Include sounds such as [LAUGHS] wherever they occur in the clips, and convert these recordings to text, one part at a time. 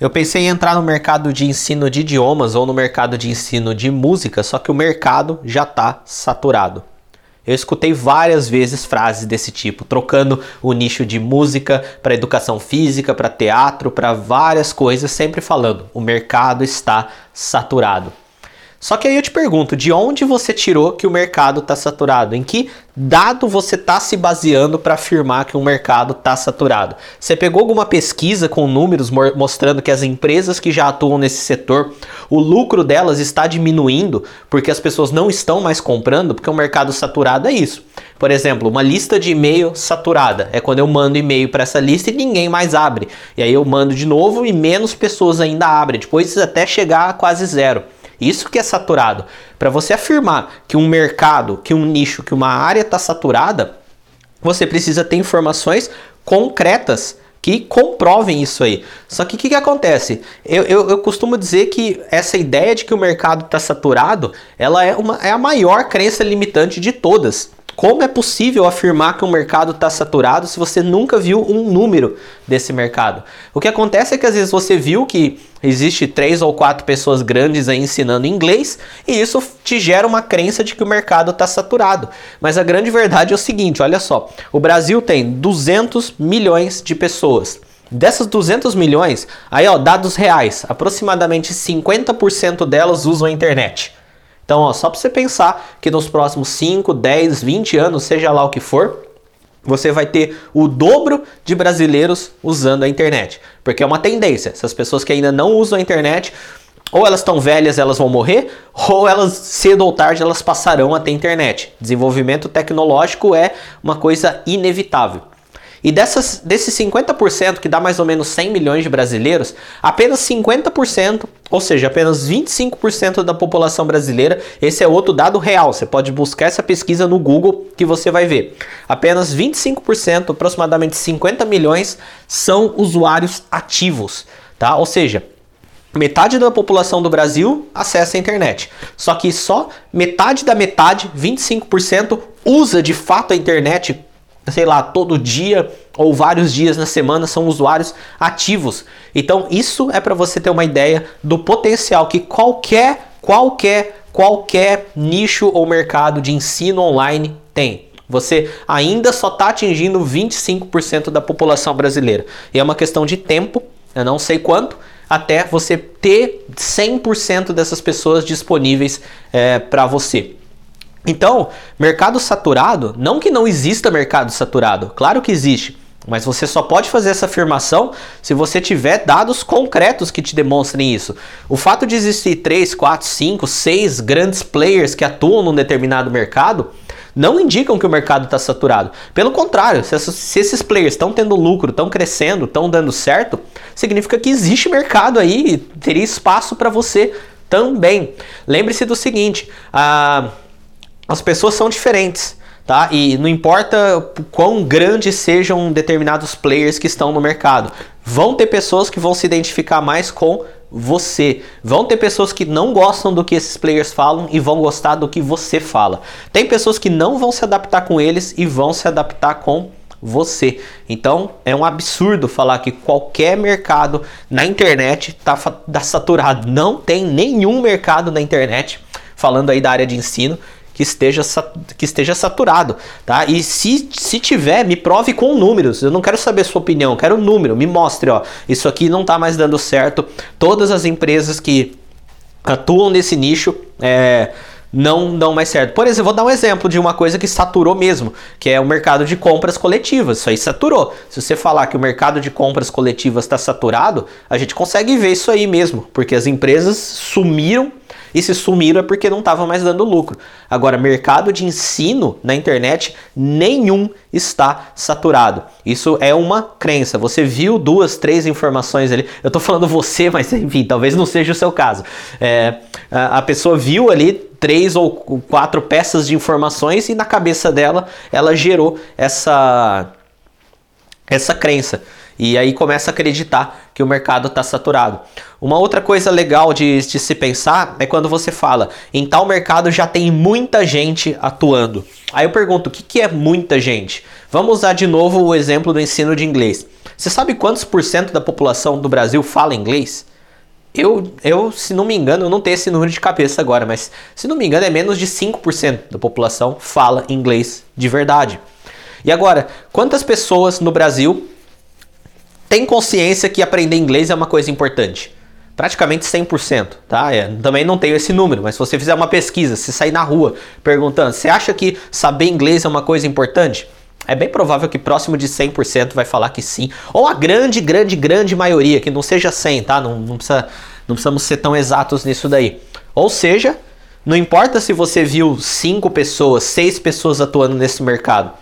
Eu pensei em entrar no mercado de ensino de idiomas ou no mercado de ensino de música, só que o mercado já está saturado. Eu escutei várias vezes frases desse tipo, trocando o nicho de música para educação física, para teatro, para várias coisas, sempre falando: o mercado está saturado. Só que aí eu te pergunto, de onde você tirou que o mercado está saturado? Em que dado você está se baseando para afirmar que o mercado está saturado? Você pegou alguma pesquisa com números mostrando que as empresas que já atuam nesse setor, o lucro delas está diminuindo porque as pessoas não estão mais comprando? Porque o mercado saturado é isso. Por exemplo, uma lista de e-mail saturada é quando eu mando e-mail para essa lista e ninguém mais abre. E aí eu mando de novo e menos pessoas ainda abrem, depois até chegar a quase zero. Isso que é saturado. Para você afirmar que um mercado, que um nicho, que uma área está saturada, você precisa ter informações concretas que comprovem isso aí. Só que o que, que, acontece? Eu, eu, eu, costumo dizer que essa ideia de que o mercado está saturado, ela é, uma, é a maior crença limitante de todas. Como é possível afirmar que o mercado está saturado se você nunca viu um número desse mercado? O que acontece é que às vezes você viu que existe três ou quatro pessoas grandes aí ensinando inglês e isso te gera uma crença de que o mercado está saturado. Mas a grande verdade é o seguinte, olha só, o Brasil tem 200 milhões de pessoas. Dessas 200 milhões, aí ó, dados reais, aproximadamente 50% delas usam a internet. Então, ó, só para você pensar que nos próximos 5, 10, 20 anos, seja lá o que for, você vai ter o dobro de brasileiros usando a internet. Porque é uma tendência. Essas pessoas que ainda não usam a internet, ou elas estão velhas, elas vão morrer, ou elas cedo ou tarde elas passarão a ter internet. Desenvolvimento tecnológico é uma coisa inevitável. E dessas, desses 50%, que dá mais ou menos 100 milhões de brasileiros, apenas 50%, ou seja, apenas 25% da população brasileira, esse é outro dado real, você pode buscar essa pesquisa no Google que você vai ver. Apenas 25%, aproximadamente 50 milhões, são usuários ativos, tá? Ou seja, Metade da população do Brasil acessa a internet. Só que só metade da metade, 25%, usa de fato a internet sei lá, todo dia ou vários dias na semana são usuários ativos. Então, isso é para você ter uma ideia do potencial que qualquer, qualquer, qualquer nicho ou mercado de ensino online tem. Você ainda só está atingindo 25% da população brasileira. E é uma questão de tempo, eu não sei quanto, até você ter 100% dessas pessoas disponíveis é, para você. Então, mercado saturado, não que não exista mercado saturado, claro que existe. Mas você só pode fazer essa afirmação se você tiver dados concretos que te demonstrem isso. O fato de existir 3, 4, 5, 6 grandes players que atuam num determinado mercado não indicam que o mercado está saturado. Pelo contrário, se, se esses players estão tendo lucro, estão crescendo, estão dando certo, significa que existe mercado aí e teria espaço para você também. Lembre-se do seguinte: a. as pessoas são diferentes. Tá? E não importa quão grandes sejam determinados players que estão no mercado, vão ter pessoas que vão se identificar mais com você. Vão ter pessoas que não gostam do que esses players falam e vão gostar do que você fala. Tem pessoas que não vão se adaptar com eles e vão se adaptar com você. Então é um absurdo falar que qualquer mercado na internet está tá saturado. Não tem nenhum mercado na internet, falando aí da área de ensino, que esteja, que esteja saturado, tá? E se, se tiver, me prove com números. Eu não quero saber sua opinião, quero um número. Me mostre, ó, isso aqui não está mais dando certo. Todas as empresas que atuam nesse nicho, é, não dão mais certo. Por exemplo, vou dar um exemplo de uma coisa que saturou mesmo, que é o mercado de compras coletivas. Isso aí saturou. Se você falar que o mercado de compras coletivas está saturado, a gente consegue ver isso aí mesmo, porque as empresas sumiram e se sumiram é porque não estava mais dando lucro. Agora, mercado de ensino na internet, nenhum está saturado. Isso é uma crença. Você viu duas, três informações ali. Eu estou falando você, [LAUGHS] mas enfim, talvez não seja o seu caso. É, a pessoa viu ali três ou quatro peças de informações e na cabeça dela ela gerou essa essa crença. E aí começa a acreditar que o mercado está saturado. Uma outra coisa legal de, de, se pensar é quando você fala em tal mercado já tem muita gente atuando. Aí eu pergunto, o que, que é muita gente? Vamos usar de novo o exemplo do ensino de inglês. Você sabe quantos por cento da população do Brasil fala inglês? Eu, eu, se não me engano, eu não tenho esse número de cabeça agora, mas se não me engano é menos de 5% da população fala inglês de verdade. E agora, quantas pessoas no Brasil têm consciência que aprender inglês é uma coisa importante? Praticamente 100%, tá? É, também não tenho esse número, mas se você fizer uma pesquisa, se sair na rua perguntando, você acha que saber inglês é uma coisa importante? É bem provável que próximo de 100% vai falar que sim. Ou a grande, grande, grande maioria, que não seja 100, tá? Não, não, precisa, não precisamos ser tão exatos nisso daí. Ou seja, não importa se você viu 5 pessoas, 6 pessoas atuando nesse mercado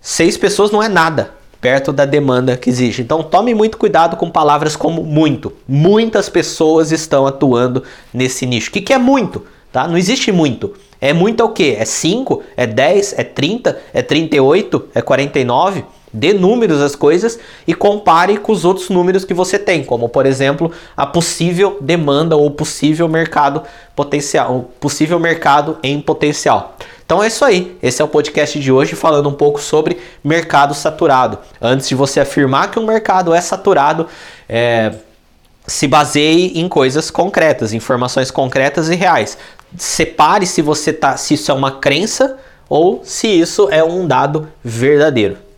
seis pessoas não é nada perto da demanda que existe. Então tome muito cuidado com palavras como muito. Muitas pessoas estão atuando nesse nicho. O que, é muito? Tá? Não existe muito. É muito é o quê? É 5? É 10? É 30? É 38? É 49? Dê números às coisas e compare com os outros números que você tem, como por exemplo a possível demanda ou possível mercado potencial, possível mercado em potencial. Então é isso aí. Esse é o podcast de hoje falando um pouco sobre mercado saturado. Antes de você afirmar que um mercado é saturado, é, se baseie em coisas concretas, informações concretas e reais. Separe se você tá, se isso é uma crença ou se isso é um dado verdadeiro.